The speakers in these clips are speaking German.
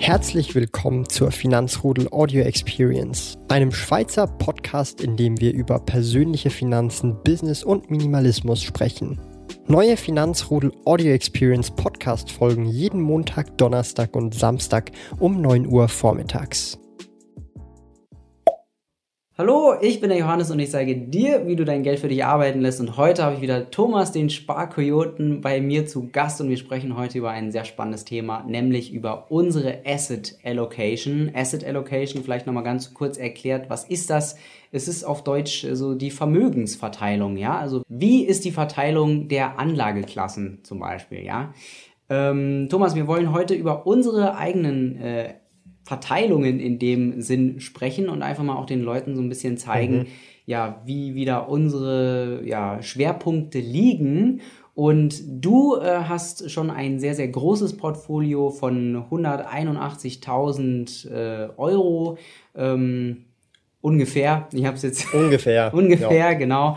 Herzlich willkommen zur Finanzrudel Audio Experience, einem Schweizer Podcast, in dem wir über persönliche Finanzen, Business und Minimalismus sprechen. Neue Finanzrudel Audio Experience Podcast folgen jeden Montag, Donnerstag und Samstag um 9 Uhr vormittags. Hallo, ich bin der Johannes und ich zeige dir, wie du dein Geld für dich arbeiten lässt. Und heute habe ich wieder Thomas, den Sparkoyoten, bei mir zu Gast und wir sprechen heute über ein sehr spannendes Thema, nämlich über unsere Asset Allocation. Asset Allocation, vielleicht nochmal ganz kurz erklärt, was ist das? Es ist auf Deutsch so die Vermögensverteilung, ja? Also wie ist die Verteilung der Anlageklassen zum Beispiel, ja? Ähm, Thomas, wir wollen heute über unsere eigenen äh, Verteilungen in dem Sinn sprechen und einfach mal auch den Leuten so ein bisschen zeigen, mhm. ja, wie wieder unsere ja, Schwerpunkte liegen. Und du äh, hast schon ein sehr, sehr großes Portfolio von 181.000 äh, Euro. Ähm, ungefähr. Ich habe es jetzt. Ungefähr. ungefähr, ja. genau.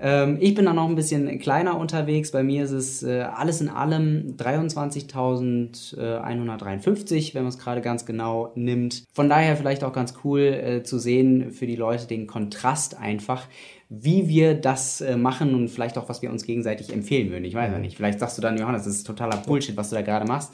Ähm, ich bin dann noch ein bisschen kleiner unterwegs. Bei mir ist es äh, alles in allem 23.153, wenn man es gerade ganz genau nimmt. Von daher vielleicht auch ganz cool äh, zu sehen für die Leute den Kontrast einfach wie wir das äh, machen und vielleicht auch, was wir uns gegenseitig empfehlen würden. Ich weiß ja nicht. Vielleicht sagst du dann, Johannes, das ist totaler Bullshit, was du da gerade machst.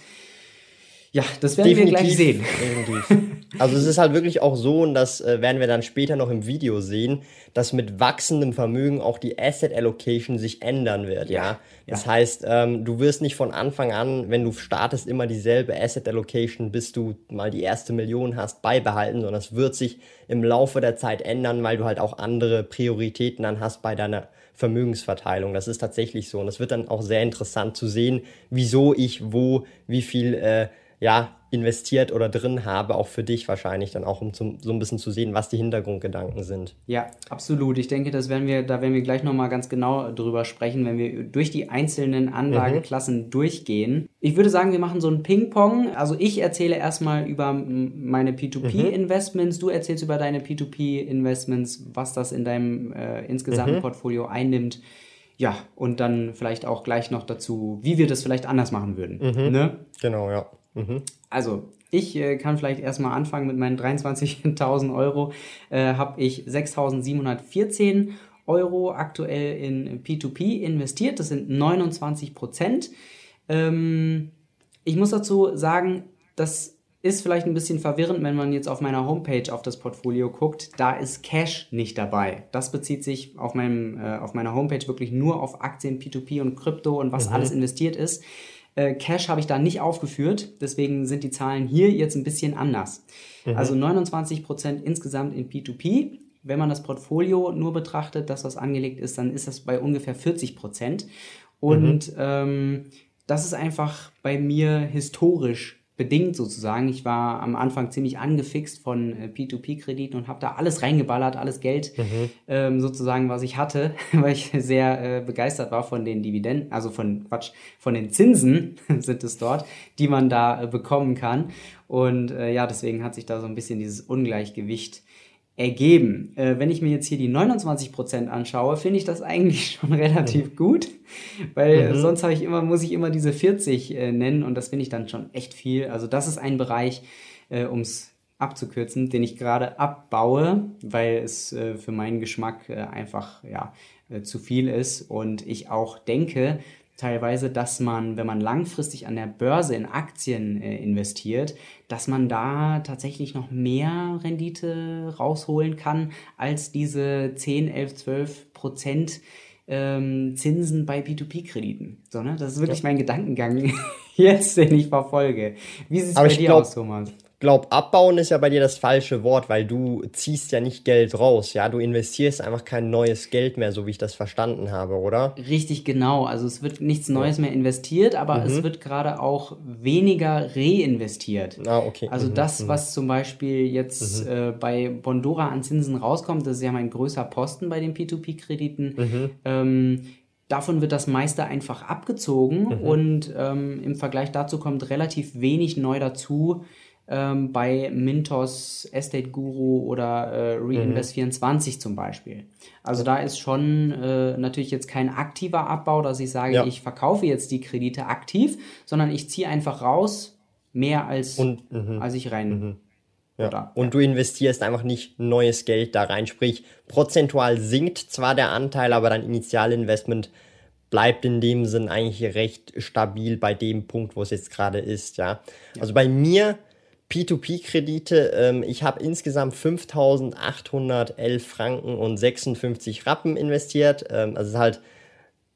Ja, das werden definitiv, wir gleich sehen. Definitiv. Also es ist halt wirklich auch so, und das äh, werden wir dann später noch im Video sehen, dass mit wachsendem Vermögen auch die Asset Allocation sich ändern wird. Ja. ja? Das ja. heißt, ähm, du wirst nicht von Anfang an, wenn du startest, immer dieselbe Asset Allocation, bis du mal die erste Million hast, beibehalten, sondern es wird sich im Laufe der Zeit ändern, weil du halt auch andere Prioritäten dann hast bei deiner Vermögensverteilung. Das ist tatsächlich so. Und es wird dann auch sehr interessant zu sehen, wieso ich wo, wie viel äh, ja, investiert oder drin habe, auch für dich wahrscheinlich dann auch, um zum, so ein bisschen zu sehen, was die Hintergrundgedanken sind. Ja, absolut. Ich denke, das werden wir, da werden wir gleich nochmal ganz genau drüber sprechen, wenn wir durch die einzelnen Anlageklassen mhm. durchgehen. Ich würde sagen, wir machen so ein Ping-Pong. Also ich erzähle erstmal über meine P2P-Investments, mhm. du erzählst über deine P2P-Investments, was das in deinem äh, insgesamten mhm. Portfolio einnimmt. Ja, und dann vielleicht auch gleich noch dazu, wie wir das vielleicht anders machen würden. Mhm. Ne? Genau, ja. Mhm. Also, ich äh, kann vielleicht erstmal anfangen mit meinen 23.000 Euro. Äh, Habe ich 6.714 Euro aktuell in P2P investiert. Das sind 29 Prozent. Ähm, ich muss dazu sagen, das ist vielleicht ein bisschen verwirrend, wenn man jetzt auf meiner Homepage auf das Portfolio guckt. Da ist Cash nicht dabei. Das bezieht sich auf, meinem, äh, auf meiner Homepage wirklich nur auf Aktien, P2P und Krypto und was mhm. alles investiert ist. Äh, Cash habe ich da nicht aufgeführt, deswegen sind die Zahlen hier jetzt ein bisschen anders. Mhm. Also 29% insgesamt in P2P. Wenn man das Portfolio nur betrachtet, das was angelegt ist, dann ist das bei ungefähr 40%. Und mhm. ähm, das ist einfach bei mir historisch bedingt sozusagen. Ich war am Anfang ziemlich angefixt von äh, P2P-Krediten und habe da alles reingeballert, alles Geld mhm. ähm, sozusagen, was ich hatte, weil ich sehr äh, begeistert war von den Dividenden, also von Quatsch, von den Zinsen sind es dort, die man da äh, bekommen kann. Und äh, ja, deswegen hat sich da so ein bisschen dieses Ungleichgewicht ergeben. Äh, wenn ich mir jetzt hier die 29% anschaue, finde ich das eigentlich schon relativ mhm. gut, weil mhm. sonst habe ich immer, muss ich immer diese 40 äh, nennen und das finde ich dann schon echt viel. Also das ist ein Bereich, äh, um es abzukürzen, den ich gerade abbaue, weil es äh, für meinen Geschmack äh, einfach ja, äh, zu viel ist und ich auch denke, teilweise, dass man, wenn man langfristig an der Börse in Aktien äh, investiert, dass man da tatsächlich noch mehr Rendite rausholen kann als diese 10, 11, 12 Prozent ähm, Zinsen bei P2P-Krediten. So, ne? Das ist wirklich ja. mein Gedankengang jetzt, den ich verfolge. Wie sieht es bei dir glaub, aus, Thomas? Glaube, abbauen ist ja bei dir das falsche Wort, weil du ziehst ja nicht Geld raus, ja, du investierst einfach kein neues Geld mehr, so wie ich das verstanden habe, oder? Richtig, genau. Also es wird nichts Neues mehr investiert, aber mhm. es wird gerade auch weniger reinvestiert. Ah, okay. Also mhm. das, mhm. was zum Beispiel jetzt mhm. äh, bei Bondora an Zinsen rauskommt, das ist ja mein größer Posten bei den P2P-Krediten. Mhm. Ähm, Davon wird das meiste einfach abgezogen mhm. und ähm, im Vergleich dazu kommt relativ wenig neu dazu ähm, bei Mintos, Estate Guru oder äh, Reinvest24 mhm. zum Beispiel. Also da ist schon äh, natürlich jetzt kein aktiver Abbau, dass ich sage, ja. ich verkaufe jetzt die Kredite aktiv, sondern ich ziehe einfach raus mehr als, und, mh, als ich rein. Mh. Ja. Oder, und ja. du investierst einfach nicht neues Geld da rein. Sprich, prozentual sinkt zwar der Anteil, aber dein Initialinvestment bleibt in dem Sinn eigentlich recht stabil bei dem Punkt, wo es jetzt gerade ist. Ja. ja. Also bei mir P2P-Kredite, ähm, ich habe insgesamt 5.811 Franken und 56 Rappen investiert. Ähm, also es ist halt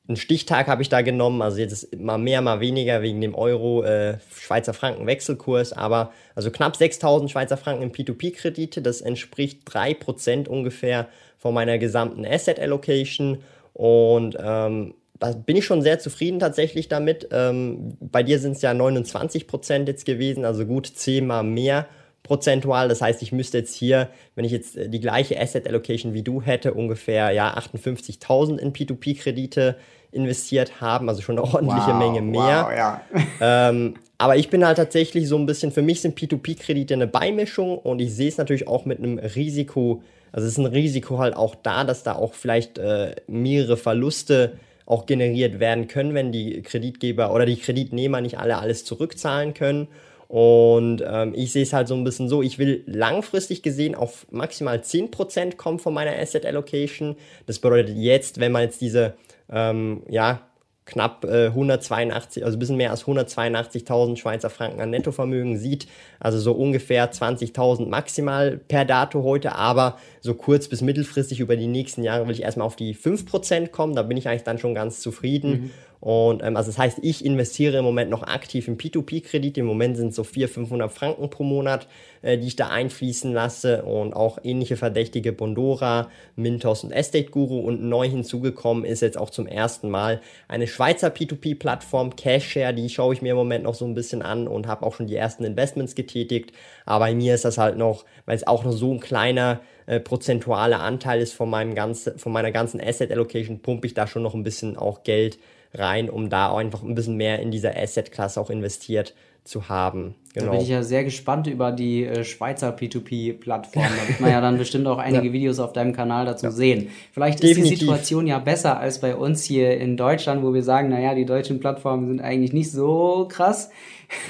einen Stichtag habe ich da genommen, also jetzt ist mal mehr, mal weniger wegen dem Euro äh, Schweizer Franken Wechselkurs, aber also knapp 6000 Schweizer Franken in P2P-Kredite, das entspricht 3% ungefähr von meiner gesamten Asset Allocation und ähm, da bin ich schon sehr zufrieden tatsächlich damit. Ähm, bei dir sind es ja 29% jetzt gewesen, also gut zehnmal mehr prozentual. Das heißt, ich müsste jetzt hier, wenn ich jetzt äh, die gleiche Asset Allocation wie du hätte, ungefähr ja 58.000 in P2P-Kredite investiert haben, also schon eine ordentliche wow, Menge mehr. Wow, ja. ähm, aber ich bin halt tatsächlich so ein bisschen, für mich sind P2P-Kredite eine Beimischung und ich sehe es natürlich auch mit einem Risiko, also es ist ein Risiko halt auch da, dass da auch vielleicht äh, mehrere Verluste auch generiert werden können, wenn die Kreditgeber oder die Kreditnehmer nicht alle alles zurückzahlen können. Und ähm, ich sehe es halt so ein bisschen so, ich will langfristig gesehen auf maximal 10% kommen von meiner Asset Allocation. Das bedeutet jetzt, wenn man jetzt diese ähm, ja, knapp äh, 182, also ein bisschen mehr als 182.000 Schweizer Franken an Nettovermögen sieht. Also so ungefähr 20.000 maximal per Dato heute, aber so kurz bis mittelfristig über die nächsten Jahre will ich erstmal auf die 5% kommen. Da bin ich eigentlich dann schon ganz zufrieden. Mhm. Und ähm, also das heißt, ich investiere im Moment noch aktiv in P2P-Kredite. Im Moment sind es so 400, 500 Franken pro Monat, äh, die ich da einfließen lasse. Und auch ähnliche Verdächtige Bondora, Mintos und Estate Guru. Und neu hinzugekommen ist jetzt auch zum ersten Mal eine Schweizer P2P-Plattform, Cashshare. Die schaue ich mir im Moment noch so ein bisschen an und habe auch schon die ersten Investments getätigt. Aber bei mir ist das halt noch, weil es auch noch so ein kleiner äh, prozentualer Anteil ist von, meinem ganzen, von meiner ganzen Asset Allocation, pumpe ich da schon noch ein bisschen auch Geld rein, um da einfach ein bisschen mehr in dieser Asset-Klasse auch investiert zu haben. Genau. Da bin ich ja sehr gespannt über die äh, Schweizer P2P-Plattform. Da wird man ja dann bestimmt auch einige ja. Videos auf deinem Kanal dazu ja. sehen. Vielleicht Definitiv. ist die Situation ja besser als bei uns hier in Deutschland, wo wir sagen, naja, die deutschen Plattformen sind eigentlich nicht so krass.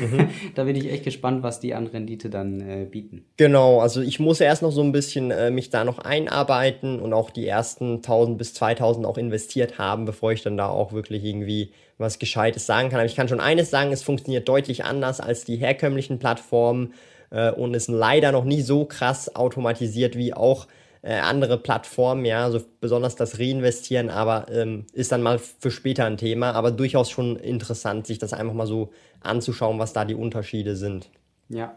Mhm. da bin ich echt gespannt, was die an Rendite dann äh, bieten. Genau, also ich muss erst noch so ein bisschen äh, mich da noch einarbeiten und auch die ersten 1000 bis 2000 auch investiert haben, bevor ich dann da auch wirklich irgendwie was Gescheites sagen kann. Aber ich kann schon eines sagen, es funktioniert deutlich anders als die herkömmlichen Plattformen äh, und ist leider noch nie so krass automatisiert wie auch äh, andere Plattformen, ja, also besonders das Reinvestieren, aber ähm, ist dann mal für später ein Thema, aber durchaus schon interessant, sich das einfach mal so anzuschauen, was da die Unterschiede sind. Ja.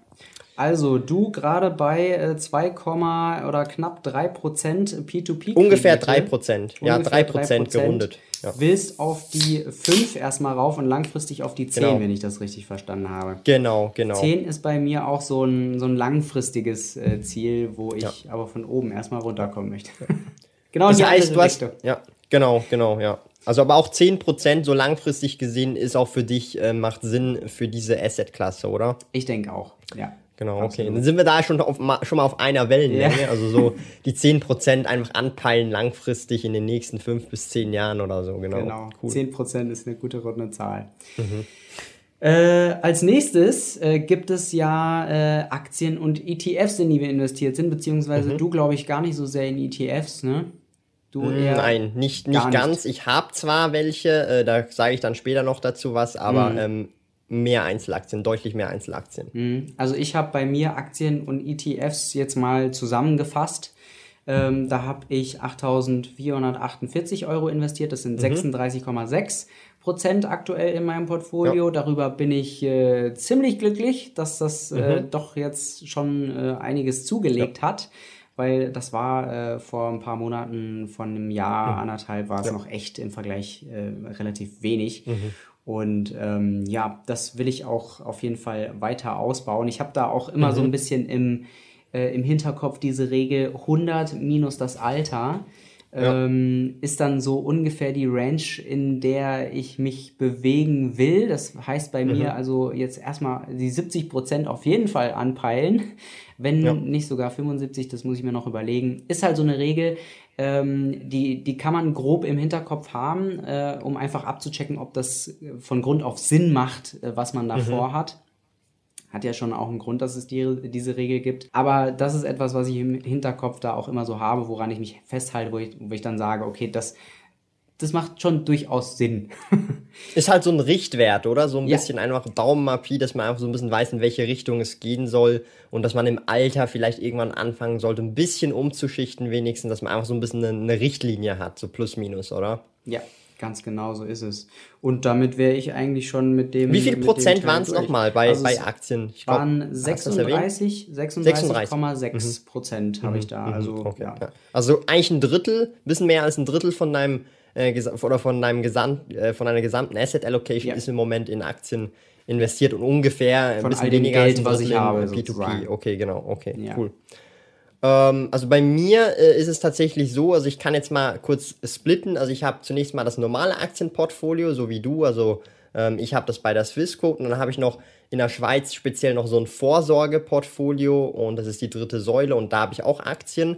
Also du gerade bei 2, äh, oder knapp 3% P2P. Ungefähr 3%. Ja, 3%, 3% gerundet. Ja. Willst auf die 5 erstmal rauf und langfristig auf die 10, genau. wenn ich das richtig verstanden habe. Genau, genau. 10 ist bei mir auch so ein, so ein langfristiges äh, Ziel, wo ich ja. aber von oben erstmal runterkommen möchte. genau, das heißt, du hast, Ja, genau, genau, ja. Also aber auch 10% so langfristig gesehen ist auch für dich, äh, macht Sinn für diese Asset-Klasse, oder? Ich denke auch, ja. Genau, okay. Dann sind wir da schon, auf, schon mal auf einer Wellenlänge. Ja. Also so die 10% einfach anpeilen langfristig in den nächsten 5 bis 10 Jahren oder so. Genau, genau. Cool. 10% ist eine gute runde Zahl. Mhm. Äh, als nächstes äh, gibt es ja äh, Aktien und ETFs, in die wir investiert sind, beziehungsweise mhm. du, glaube ich, gar nicht so sehr in ETFs, ne? Du mm, eher Nein, nicht, nicht ganz. Nicht. Ich habe zwar welche, äh, da sage ich dann später noch dazu was, aber mhm. ähm, mehr Einzelaktien, deutlich mehr Einzelaktien. Mhm. Also ich habe bei mir Aktien und ETFs jetzt mal zusammengefasst. Ähm, da habe ich 8.448 Euro investiert, das sind mhm. 36,6 Prozent aktuell in meinem Portfolio. Ja. Darüber bin ich äh, ziemlich glücklich, dass das äh, mhm. äh, doch jetzt schon äh, einiges zugelegt ja. hat weil das war äh, vor ein paar Monaten, von einem Jahr, mhm. anderthalb, war es ja. noch echt im Vergleich äh, relativ wenig. Mhm. Und ähm, ja, das will ich auch auf jeden Fall weiter ausbauen. Ich habe da auch immer mhm. so ein bisschen im, äh, im Hinterkopf diese Regel 100 minus das Alter. Ja. Ähm, ist dann so ungefähr die Range, in der ich mich bewegen will. Das heißt bei mhm. mir also jetzt erstmal die 70 Prozent auf jeden Fall anpeilen, wenn ja. nicht sogar 75, das muss ich mir noch überlegen. Ist halt so eine Regel, ähm, die, die kann man grob im Hinterkopf haben, äh, um einfach abzuchecken, ob das von Grund auf Sinn macht, äh, was man da mhm. vorhat. Hat ja schon auch einen Grund, dass es die, diese Regel gibt. Aber das ist etwas, was ich im Hinterkopf da auch immer so habe, woran ich mich festhalte, wo ich, wo ich dann sage, okay, das, das macht schon durchaus Sinn. ist halt so ein Richtwert, oder? So ein ja. bisschen einfach Daumenmapie, dass man einfach so ein bisschen weiß, in welche Richtung es gehen soll und dass man im Alter vielleicht irgendwann anfangen sollte, ein bisschen umzuschichten wenigstens, dass man einfach so ein bisschen eine, eine Richtlinie hat, so plus minus, oder? Ja, Ganz genau so ist es. Und damit wäre ich eigentlich schon mit dem. Wie viel Prozent waren es nochmal bei, also bei Aktien? Ich waren 36, 36,6 Prozent mhm. habe ich da. Mhm. Also, okay. ja. also eigentlich ein Drittel, bisschen mehr als ein Drittel von deinem äh, oder von deinem Gesamt, äh, von deiner gesamten Asset Allocation ja. ist im Moment in Aktien investiert und ungefähr ein von bisschen weniger Geld, als was ich habe. P2P. Sozusagen. Okay, genau, okay, ja. cool. Ähm, also bei mir äh, ist es tatsächlich so, also ich kann jetzt mal kurz splitten. Also ich habe zunächst mal das normale Aktienportfolio, so wie du. Also ähm, ich habe das bei der Swissquote und dann habe ich noch in der Schweiz speziell noch so ein Vorsorgeportfolio und das ist die dritte Säule und da habe ich auch Aktien.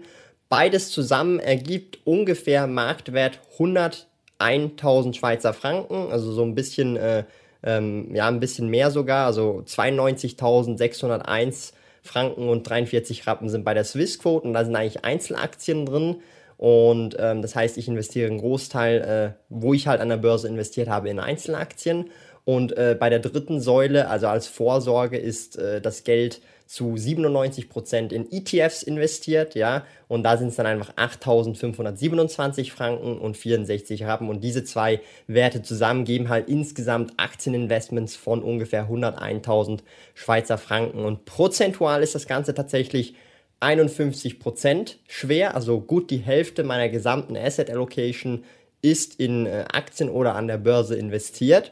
Beides zusammen ergibt ungefähr Marktwert 101.000 Schweizer Franken, also so ein bisschen, äh, ähm, ja, ein bisschen mehr sogar, also 92.601 Franken und 43 Rappen sind bei der Swissquote und da sind eigentlich Einzelaktien drin. Und ähm, das heißt, ich investiere einen Großteil, äh, wo ich halt an der Börse investiert habe, in Einzelaktien. Und äh, bei der dritten Säule, also als Vorsorge, ist äh, das Geld zu 97% in ETFs investiert, ja, und da sind es dann einfach 8.527 Franken und 64 Rappen. Und diese zwei Werte zusammen geben halt insgesamt Aktieninvestments von ungefähr 101.000 Schweizer Franken. Und prozentual ist das Ganze tatsächlich 51% schwer, also gut die Hälfte meiner gesamten Asset Allocation ist in äh, Aktien oder an der Börse investiert.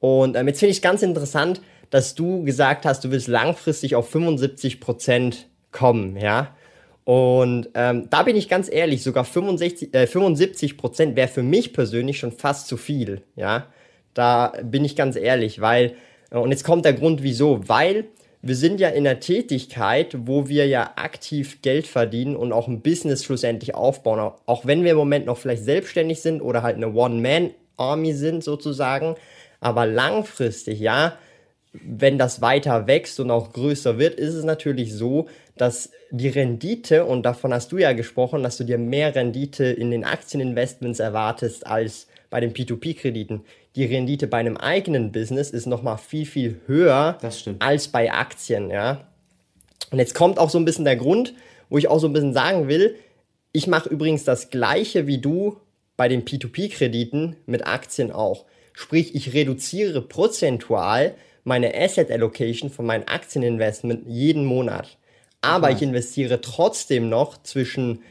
Und ähm, jetzt finde ich es ganz interessant, dass du gesagt hast, du willst langfristig auf 75 Prozent kommen, ja. Und ähm, da bin ich ganz ehrlich, sogar 65, äh, 75 Prozent wäre für mich persönlich schon fast zu viel, ja. Da bin ich ganz ehrlich, weil, äh, und jetzt kommt der Grund, wieso, weil wir sind ja in der Tätigkeit, wo wir ja aktiv Geld verdienen und auch ein Business schlussendlich aufbauen. Auch wenn wir im Moment noch vielleicht selbstständig sind oder halt eine One-Man-Army sind sozusagen. Aber langfristig, ja, wenn das weiter wächst und auch größer wird, ist es natürlich so, dass die Rendite, und davon hast du ja gesprochen, dass du dir mehr Rendite in den Aktieninvestments erwartest als bei den P2P-Krediten. Die Rendite bei einem eigenen Business ist nochmal viel, viel höher als bei Aktien, ja. Und jetzt kommt auch so ein bisschen der Grund, wo ich auch so ein bisschen sagen will, ich mache übrigens das gleiche wie du bei den P2P-Krediten mit Aktien auch. Sprich, ich reduziere prozentual meine Asset Allocation von meinem Aktieninvestment jeden Monat. Aber okay. ich investiere trotzdem noch zwischen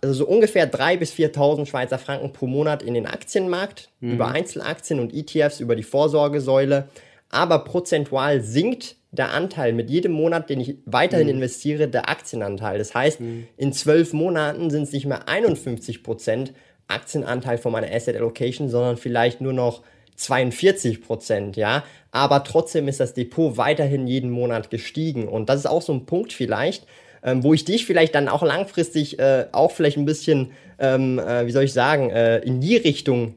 also ungefähr 3.000 bis 4.000 Schweizer Franken pro Monat in den Aktienmarkt, mhm. über Einzelaktien und ETFs, über die Vorsorgesäule. Aber prozentual sinkt der Anteil mit jedem Monat, den ich weiterhin mhm. investiere, der Aktienanteil. Das heißt, mhm. in zwölf Monaten sind es nicht mehr 51 Prozent Aktienanteil von meiner Asset Allocation, sondern vielleicht nur noch 42 Prozent, ja. Aber trotzdem ist das Depot weiterhin jeden Monat gestiegen. Und das ist auch so ein Punkt vielleicht, ähm, wo ich dich vielleicht dann auch langfristig äh, auch vielleicht ein bisschen, ähm, äh, wie soll ich sagen, äh, in die Richtung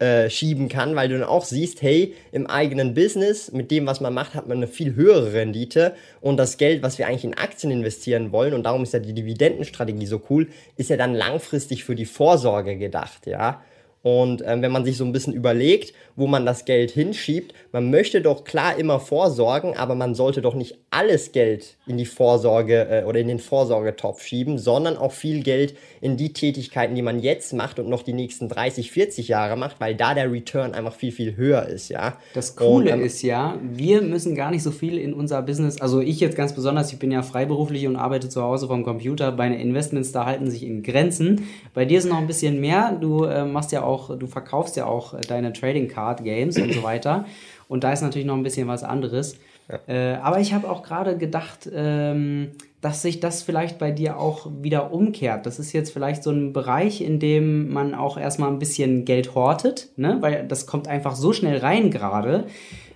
äh, schieben kann, weil du dann auch siehst, hey, im eigenen Business, mit dem, was man macht, hat man eine viel höhere Rendite und das Geld, was wir eigentlich in Aktien investieren wollen, und darum ist ja die Dividendenstrategie so cool, ist ja dann langfristig für die Vorsorge gedacht, ja. Und ähm, wenn man sich so ein bisschen überlegt, wo man das Geld hinschiebt, man möchte doch klar immer vorsorgen, aber man sollte doch nicht alles Geld in die Vorsorge äh, oder in den Vorsorgetopf schieben, sondern auch viel Geld in die Tätigkeiten, die man jetzt macht und noch die nächsten 30, 40 Jahre macht, weil da der Return einfach viel, viel höher ist, ja. Das Coole und, ähm, ist ja, wir müssen gar nicht so viel in unser Business, also ich jetzt ganz besonders, ich bin ja freiberuflich und arbeite zu Hause vom Computer, meine Investments da halten sich in Grenzen. Bei dir ist noch ein bisschen mehr, du äh, machst ja auch auch, du verkaufst ja auch deine Trading Card Games und so weiter. Und da ist natürlich noch ein bisschen was anderes. Ja. Äh, aber ich habe auch gerade gedacht, ähm, dass sich das vielleicht bei dir auch wieder umkehrt. Das ist jetzt vielleicht so ein Bereich, in dem man auch erstmal ein bisschen Geld hortet, ne? weil das kommt einfach so schnell rein gerade,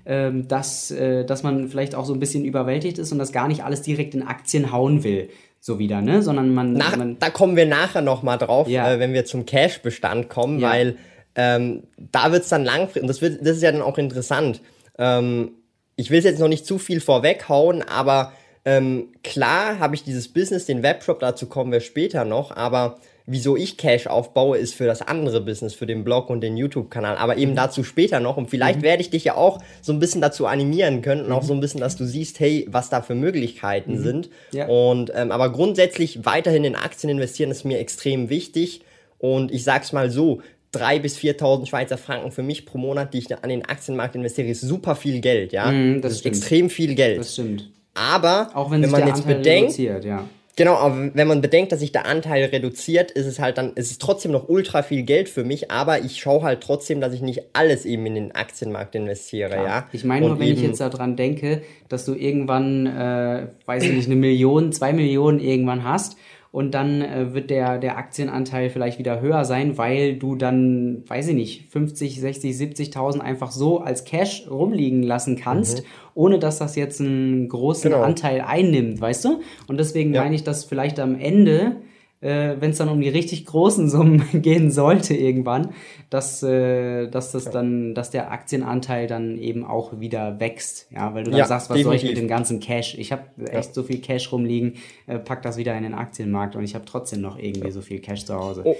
ähm, dass, äh, dass man vielleicht auch so ein bisschen überwältigt ist und das gar nicht alles direkt in Aktien hauen will so wieder, ne? Sondern man. Nach, man da kommen wir nachher nochmal drauf, ja. äh, wenn wir zum Cash-Bestand kommen, ja. weil ähm, da wird es dann langfristig, und das, wird, das ist ja dann auch interessant. Ähm, ich will es jetzt noch nicht zu viel vorweghauen, aber ähm, klar habe ich dieses Business, den Webshop, dazu kommen wir später noch, aber wieso ich Cash aufbaue, ist für das andere Business, für den Blog und den YouTube-Kanal. Aber eben mhm. dazu später noch. Und vielleicht mhm. werde ich dich ja auch so ein bisschen dazu animieren können und mhm. auch so ein bisschen, dass du siehst, hey, was da für Möglichkeiten mhm. sind. Ja. Und ähm, aber grundsätzlich weiterhin in Aktien investieren ist mir extrem wichtig. Und ich sag's mal so, 3.000 bis 4.000 Schweizer Franken für mich pro Monat, die ich an den Aktienmarkt investiere, ist super viel Geld, ja. Mm, das, das ist extrem viel Geld. Das stimmt. Aber auch wenn, wenn man jetzt Anteil bedenkt, ja. Genau, aber wenn man bedenkt, dass sich der Anteil reduziert, ist es halt dann, ist es trotzdem noch ultra viel Geld für mich, aber ich schaue halt trotzdem, dass ich nicht alles eben in den Aktienmarkt investiere, Klar. ja. Ich meine nur, wenn ich jetzt daran denke, dass du irgendwann, äh, weiß ich nicht, eine Million, zwei Millionen irgendwann hast und dann äh, wird der, der Aktienanteil vielleicht wieder höher sein, weil du dann, weiß ich nicht, 50, 60, 70.000 einfach so als Cash rumliegen lassen kannst, mhm. ohne dass das jetzt einen großen genau. Anteil einnimmt, weißt du? Und deswegen ja. meine ich, dass vielleicht am Ende äh, wenn es dann um die richtig großen Summen gehen sollte irgendwann, dass, äh, dass das dann, dass der Aktienanteil dann eben auch wieder wächst. Ja, weil du dann ja, sagst, was definitiv. soll ich mit dem ganzen Cash? Ich habe echt ja. so viel Cash rumliegen, äh, pack das wieder in den Aktienmarkt und ich habe trotzdem noch irgendwie ja. so viel Cash zu Hause. Oh.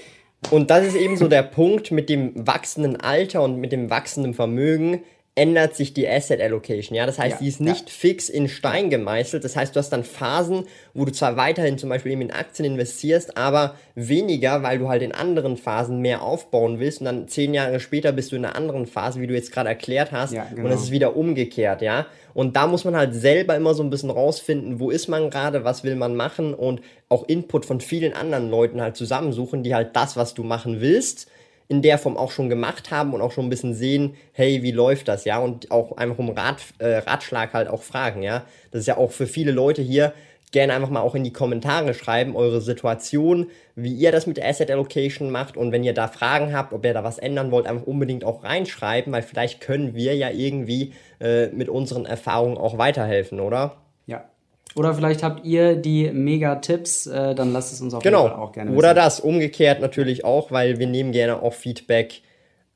Und das ist eben so der Punkt mit dem wachsenden Alter und mit dem wachsenden Vermögen ändert sich die Asset Allocation. Ja, das heißt, ja, die ist nicht ja. fix in Stein gemeißelt. Das heißt, du hast dann Phasen, wo du zwar weiterhin zum Beispiel eben in Aktien investierst, aber weniger, weil du halt in anderen Phasen mehr aufbauen willst und dann zehn Jahre später bist du in einer anderen Phase, wie du jetzt gerade erklärt hast, ja, genau. und es ist wieder umgekehrt, ja. Und da muss man halt selber immer so ein bisschen rausfinden, wo ist man gerade, was will man machen und auch Input von vielen anderen Leuten halt zusammensuchen, die halt das, was du machen willst, in der Form auch schon gemacht haben und auch schon ein bisschen sehen, hey, wie läuft das, ja, und auch einfach um Rat, äh, Ratschlag halt auch fragen, ja. Das ist ja auch für viele Leute hier gerne einfach mal auch in die Kommentare schreiben, eure Situation, wie ihr das mit der Asset Allocation macht und wenn ihr da Fragen habt, ob ihr da was ändern wollt, einfach unbedingt auch reinschreiben, weil vielleicht können wir ja irgendwie äh, mit unseren Erfahrungen auch weiterhelfen, oder? Oder vielleicht habt ihr die Mega-Tipps, äh, dann lasst es uns auf genau. jeden Fall auch gerne wissen. Oder das, umgekehrt natürlich auch, weil wir nehmen gerne auch Feedback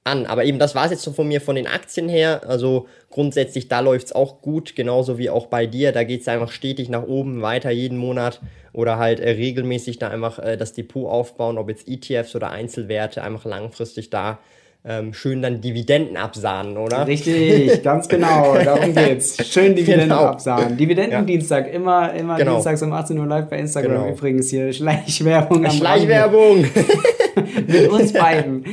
an. Aber eben, das war es jetzt so von mir von den Aktien her. Also grundsätzlich, da läuft es auch gut, genauso wie auch bei dir. Da geht es einfach stetig nach oben, weiter jeden Monat oder halt äh, regelmäßig da einfach äh, das Depot aufbauen, ob jetzt ETFs oder Einzelwerte, einfach langfristig da ähm, schön dann Dividenden absahnen, oder? Richtig, ganz genau, darum geht's. Schön Dividenden genau. absahnen. Dividendendienstag, ja. immer, immer genau. dienstags um 18 Uhr live bei Instagram. Genau. Übrigens hier Schleichwerbung. Schleichwerbung. Mit uns beiden.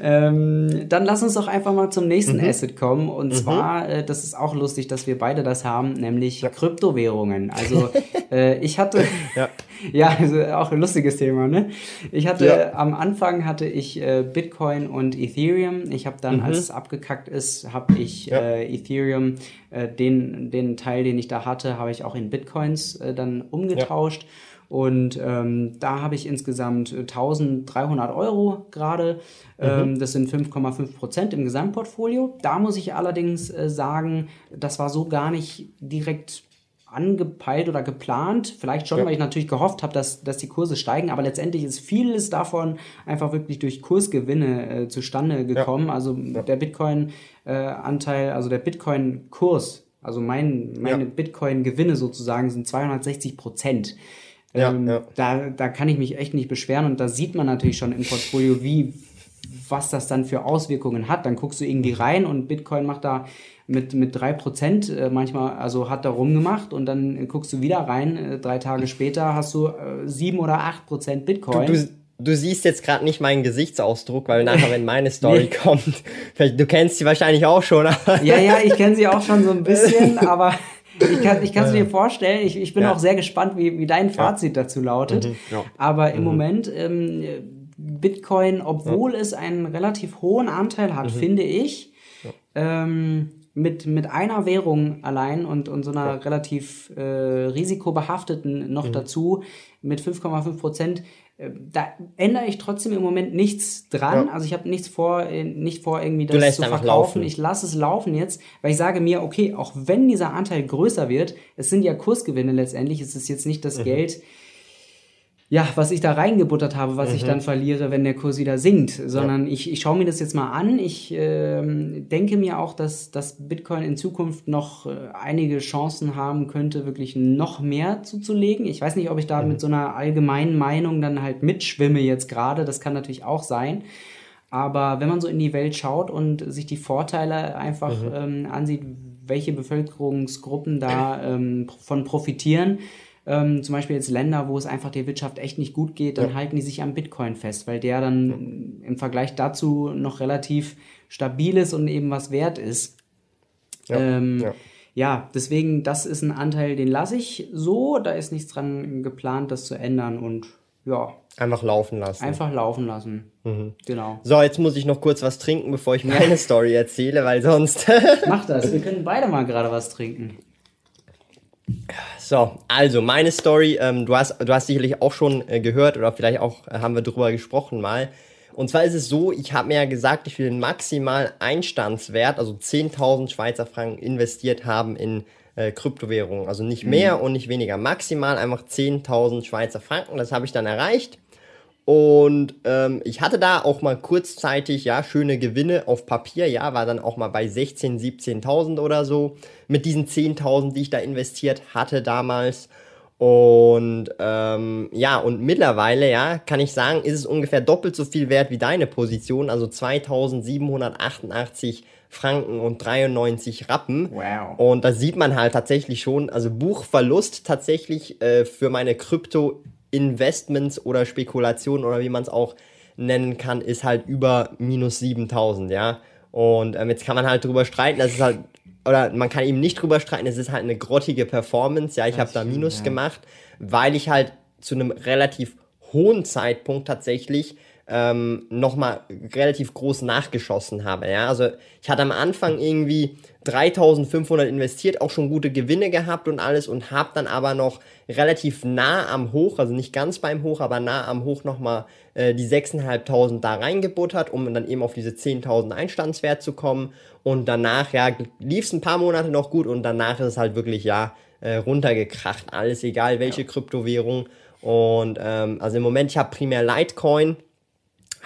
ähm, dann lass uns doch einfach mal zum nächsten mhm. Asset kommen. Und mhm. zwar, äh, das ist auch lustig, dass wir beide das haben, nämlich ja. Kryptowährungen. Also äh, ich hatte, ja, ja also auch ein lustiges Thema, ne? Ich hatte, ja. am Anfang hatte ich äh, Bitcoin und Ethereum. Ich habe dann, mhm. als es abgekackt ist, habe ich äh, Ethereum, äh, den, den Teil, den ich da hatte, habe ich auch in Bitcoins äh, dann umgetauscht. Und ähm, da habe ich insgesamt 1300 Euro gerade. Mhm. Ähm, das sind 5,5 Prozent im Gesamtportfolio. Da muss ich allerdings äh, sagen, das war so gar nicht direkt angepeilt oder geplant. Vielleicht schon, ja. weil ich natürlich gehofft habe, dass, dass die Kurse steigen, aber letztendlich ist vieles davon einfach wirklich durch Kursgewinne äh, zustande gekommen. Ja. Also ja. der Bitcoin-Anteil, äh, also der Bitcoin-Kurs, also mein, meine Bitcoin-Gewinne sozusagen sind 260 Prozent. Ja, ähm, ja. Da, da kann ich mich echt nicht beschweren und da sieht man natürlich schon im Portfolio, wie, was das dann für Auswirkungen hat. Dann guckst du irgendwie rein und Bitcoin macht da mit, mit 3% äh, manchmal, also hat da rumgemacht und dann guckst du wieder rein, äh, drei Tage später hast du äh, 7 oder 8% Bitcoin. Du, du, du siehst jetzt gerade nicht meinen Gesichtsausdruck, weil nachher, wenn meine Story kommt, du kennst sie wahrscheinlich auch schon. ja, ja, ich kenne sie auch schon so ein bisschen, aber ich kann es äh, mir vorstellen. Ich, ich bin ja. auch sehr gespannt, wie, wie dein Fazit ja. dazu lautet. Mhm, ja. Aber im mhm. Moment, ähm, Bitcoin, obwohl es einen relativ hohen Anteil hat, mhm. finde ich, ähm, mit, mit einer Währung allein und, und so einer relativ äh, risikobehafteten noch mhm. dazu, mit 5,5 Prozent, da ändere ich trotzdem im Moment nichts dran. Ja. Also ich habe nichts vor, äh, nicht vor, irgendwie das zu verkaufen. Ich lasse es laufen jetzt, weil ich sage mir, okay, auch wenn dieser Anteil größer wird, es sind ja Kursgewinne letztendlich, es ist jetzt nicht das mhm. Geld, ja, was ich da reingebuttert habe, was mhm. ich dann verliere, wenn der Kurs wieder sinkt, sondern ja. ich, ich schaue mir das jetzt mal an. Ich ähm, denke mir auch, dass, dass Bitcoin in Zukunft noch äh, einige Chancen haben könnte, wirklich noch mehr zuzulegen. Ich weiß nicht, ob ich da mhm. mit so einer allgemeinen Meinung dann halt mitschwimme jetzt gerade. Das kann natürlich auch sein. Aber wenn man so in die Welt schaut und sich die Vorteile einfach mhm. ähm, ansieht, welche Bevölkerungsgruppen da ähm, von profitieren, ähm, zum Beispiel jetzt Länder, wo es einfach der Wirtschaft echt nicht gut geht, dann ja. halten die sich am Bitcoin fest, weil der dann im Vergleich dazu noch relativ stabil ist und eben was wert ist. Ja, ähm, ja. ja deswegen, das ist ein Anteil, den lasse ich so. Da ist nichts dran geplant, das zu ändern und ja. Einfach laufen lassen. Einfach laufen lassen. Mhm. Genau. So, jetzt muss ich noch kurz was trinken, bevor ich meine Story erzähle, weil sonst. Mach das, wir können beide mal gerade was trinken. So, also meine Story, ähm, du, hast, du hast sicherlich auch schon äh, gehört oder vielleicht auch äh, haben wir drüber gesprochen mal. Und zwar ist es so, ich habe mir ja gesagt, ich will den maximalen Einstandswert, also 10.000 Schweizer Franken investiert haben in äh, Kryptowährungen. Also nicht mehr mhm. und nicht weniger. Maximal einfach 10.000 Schweizer Franken. Das habe ich dann erreicht. Und ähm, ich hatte da auch mal kurzzeitig, ja, schöne Gewinne auf Papier, ja, war dann auch mal bei 16.000, 17.000 oder so mit diesen 10.000, die ich da investiert hatte damals. Und ähm, ja, und mittlerweile, ja, kann ich sagen, ist es ungefähr doppelt so viel wert wie deine Position, also 2788 Franken und 93 Rappen. Wow. Und da sieht man halt tatsächlich schon, also Buchverlust tatsächlich äh, für meine Krypto Investments oder Spekulationen oder wie man es auch nennen kann, ist halt über minus 7000, ja. Und ähm, jetzt kann man halt drüber streiten, das ist halt, oder man kann eben nicht drüber streiten, es ist halt eine grottige Performance, ja, ich habe da Minus ja. gemacht, weil ich halt zu einem relativ hohen Zeitpunkt tatsächlich ähm, nochmal relativ groß nachgeschossen habe. Ja? Also ich hatte am Anfang irgendwie 3500 investiert, auch schon gute Gewinne gehabt und alles und habe dann aber noch relativ nah am Hoch, also nicht ganz beim Hoch, aber nah am Hoch nochmal äh, die 6.500 da reingebuttert, um dann eben auf diese 10.000 Einstandswert zu kommen und danach, ja, lief es ein paar Monate noch gut und danach ist es halt wirklich, ja, äh, runtergekracht, alles egal welche ja. Kryptowährung und ähm, also im Moment, ich habe primär Litecoin,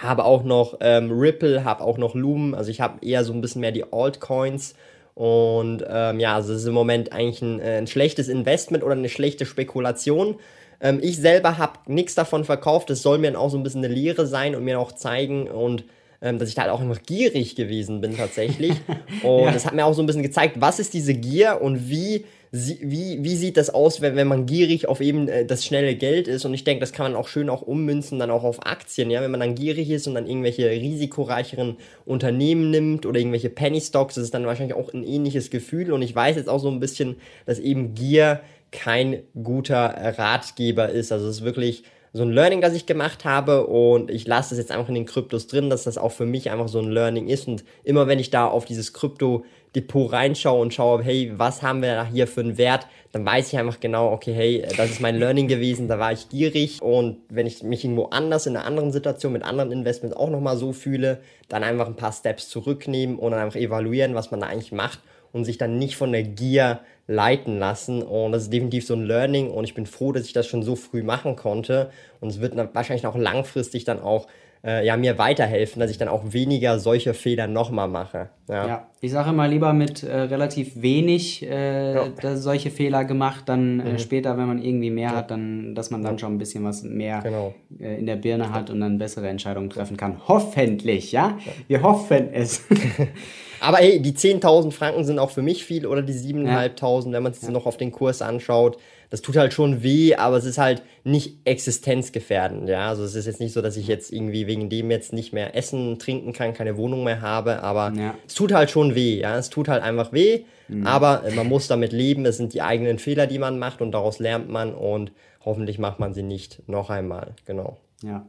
habe auch noch ähm, Ripple, habe auch noch Loom, also ich habe eher so ein bisschen mehr die Altcoins. Und ähm, ja, also es ist im Moment eigentlich ein, äh, ein schlechtes Investment oder eine schlechte Spekulation. Ähm, ich selber habe nichts davon verkauft. Es soll mir auch so ein bisschen eine Lehre sein und mir auch zeigen und ähm, dass ich da halt auch einfach gierig gewesen bin tatsächlich. Und ja. das hat mir auch so ein bisschen gezeigt, was ist diese Gier und wie wie, wie sieht das aus, wenn, wenn man gierig auf eben äh, das schnelle Geld ist? Und ich denke, das kann man auch schön auch ummünzen, dann auch auf Aktien, ja, wenn man dann gierig ist und dann irgendwelche risikoreicheren Unternehmen nimmt oder irgendwelche Penny Stocks, das ist dann wahrscheinlich auch ein ähnliches Gefühl. Und ich weiß jetzt auch so ein bisschen, dass eben Gier kein guter Ratgeber ist. Also es ist wirklich so ein Learning, das ich gemacht habe und ich lasse das jetzt einfach in den Kryptos drin, dass das auch für mich einfach so ein Learning ist und immer wenn ich da auf dieses Krypto Depot reinschaue und schaue, hey, was haben wir hier für einen Wert, dann weiß ich einfach genau, okay, hey, das ist mein Learning gewesen, da war ich gierig und wenn ich mich irgendwo anders in einer anderen Situation mit anderen Investments auch nochmal so fühle, dann einfach ein paar Steps zurücknehmen und dann einfach evaluieren, was man da eigentlich macht und sich dann nicht von der Gier leiten lassen. Und das ist definitiv so ein Learning und ich bin froh, dass ich das schon so früh machen konnte. Und es wird wahrscheinlich auch langfristig dann auch äh, ja, mir weiterhelfen, dass ich dann auch weniger solche Fehler nochmal mache. Ja. ja. ich sage immer lieber mit äh, relativ wenig äh, ja. solche Fehler gemacht, dann äh, mhm. später, wenn man irgendwie mehr ja. hat, dann, dass man dann schon ein bisschen was mehr genau. Äh, in der Birne hat und dann bessere Entscheidungen treffen kann. Hoffentlich, ja? Wir hoffen es. Aber hey, die 10.000 Franken sind auch für mich viel oder die 7.500, wenn man es noch auf den Kurs anschaut das tut halt schon weh, aber es ist halt nicht existenzgefährdend, ja. Also es ist jetzt nicht so, dass ich jetzt irgendwie wegen dem jetzt nicht mehr essen, trinken kann, keine Wohnung mehr habe, aber ja. es tut halt schon weh, ja. Es tut halt einfach weh, mhm. aber man muss damit leben. Es sind die eigenen Fehler, die man macht und daraus lernt man und hoffentlich macht man sie nicht noch einmal, genau. Ja.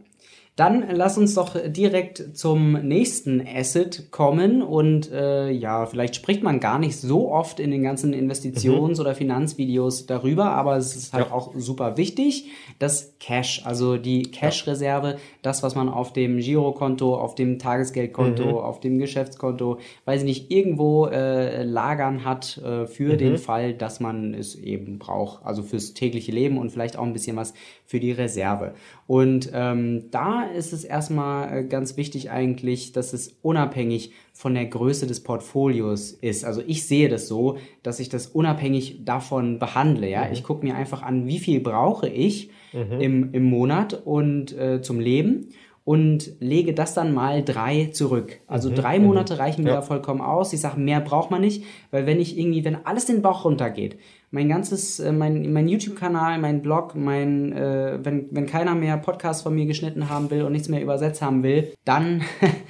Dann lass uns doch direkt zum nächsten Asset kommen und äh, ja, vielleicht spricht man gar nicht so oft in den ganzen Investitions- mhm. oder Finanzvideos darüber, aber es ist halt ja. auch super wichtig, das Cash, also die Cash-Reserve, das, was man auf dem Girokonto, auf dem Tagesgeldkonto, mhm. auf dem Geschäftskonto, weiß ich nicht, irgendwo äh, lagern hat äh, für mhm. den Fall, dass man es eben braucht, also fürs tägliche Leben und vielleicht auch ein bisschen was für die Reserve. Und ähm, da ist es erstmal äh, ganz wichtig eigentlich, dass es unabhängig von der Größe des Portfolios ist. Also ich sehe das so, dass ich das unabhängig davon behandle. Ja? Mhm. Ich gucke mir einfach an, wie viel brauche ich mhm. im, im Monat und äh, zum Leben und lege das dann mal drei zurück. Also mhm. drei Monate mhm. reichen mir ja. da vollkommen aus. Ich sage, mehr braucht man nicht, weil wenn ich irgendwie, wenn alles den Bauch runtergeht, mein ganzes, äh, mein, mein YouTube-Kanal, mein Blog, mein, äh, wenn, wenn keiner mehr Podcasts von mir geschnitten haben will und nichts mehr übersetzt haben will, dann,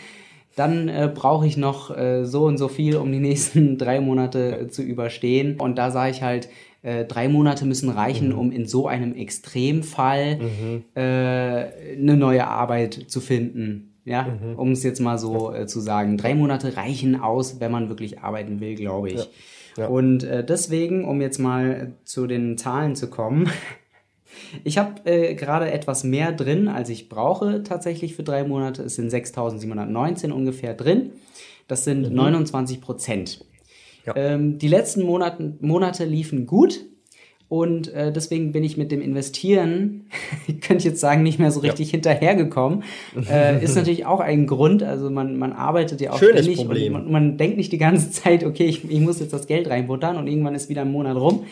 dann äh, brauche ich noch äh, so und so viel, um die nächsten drei Monate äh, zu überstehen. Und da sage ich halt, äh, drei Monate müssen reichen, mhm. um in so einem Extremfall mhm. äh, eine neue Arbeit zu finden. Ja, mhm. um es jetzt mal so äh, zu sagen. Drei Monate reichen aus, wenn man wirklich arbeiten will, glaube ich. Ja. Ja. Und äh, deswegen, um jetzt mal zu den Zahlen zu kommen, ich habe äh, gerade etwas mehr drin, als ich brauche tatsächlich für drei Monate. Es sind 6.719 ungefähr drin. Das sind mhm. 29 Prozent. Ja. Ähm, die letzten Monaten, Monate liefen gut. Und äh, deswegen bin ich mit dem Investieren, ich könnte jetzt sagen, nicht mehr so richtig ja. hinterhergekommen. Äh, ist natürlich auch ein Grund. Also man, man arbeitet ja auch Schönes ständig Problem. und man, man, denkt nicht die ganze Zeit, okay, ich, ich muss jetzt das Geld reinbuttern und irgendwann ist wieder ein Monat rum.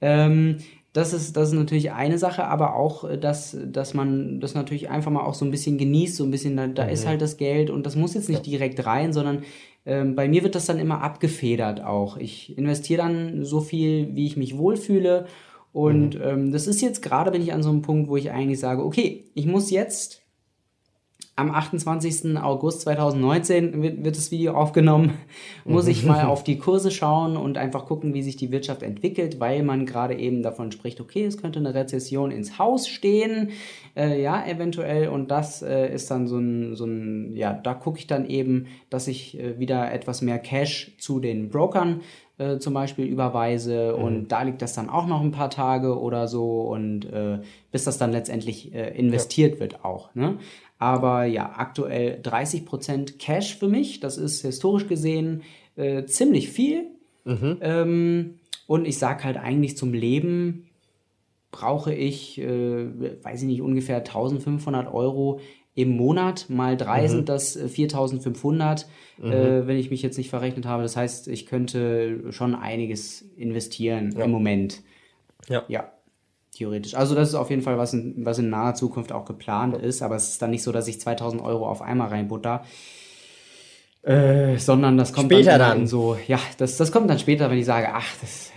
Ähm, das ist, das ist natürlich eine Sache, aber auch, äh, dass, dass man das natürlich einfach mal auch so ein bisschen genießt, so ein bisschen, da, da mhm. ist halt das Geld und das muss jetzt nicht direkt rein, sondern ähm, bei mir wird das dann immer abgefedert auch. Ich investiere dann so viel, wie ich mich wohlfühle. Und mhm. ähm, das ist jetzt gerade, bin ich an so einem Punkt, wo ich eigentlich sage, okay, ich muss jetzt am 28. August 2019 wird, wird das Video aufgenommen, muss ich mal auf die Kurse schauen und einfach gucken, wie sich die Wirtschaft entwickelt, weil man gerade eben davon spricht, okay, es könnte eine Rezession ins Haus stehen, äh, ja, eventuell, und das äh, ist dann so ein, so ein, ja, da gucke ich dann eben, dass ich äh, wieder etwas mehr Cash zu den Brokern äh, zum Beispiel überweise mhm. und da liegt das dann auch noch ein paar Tage oder so und äh, bis das dann letztendlich äh, investiert ja. wird auch. Ne? Aber ja, aktuell 30% Cash für mich. Das ist historisch gesehen äh, ziemlich viel. Mhm. Ähm, und ich sage halt eigentlich zum Leben brauche ich, äh, weiß ich nicht, ungefähr 1500 Euro im Monat. Mal drei mhm. sind das 4500, äh, mhm. äh, wenn ich mich jetzt nicht verrechnet habe. Das heißt, ich könnte schon einiges investieren ja. im Moment. Ja. Ja theoretisch. Also das ist auf jeden Fall was in, was in naher Zukunft auch geplant ist, aber es ist dann nicht so, dass ich 2000 Euro auf einmal reinbutter, äh, sondern das kommt später dann, dann. so, ja, das, das kommt dann später, wenn ich sage, ach, das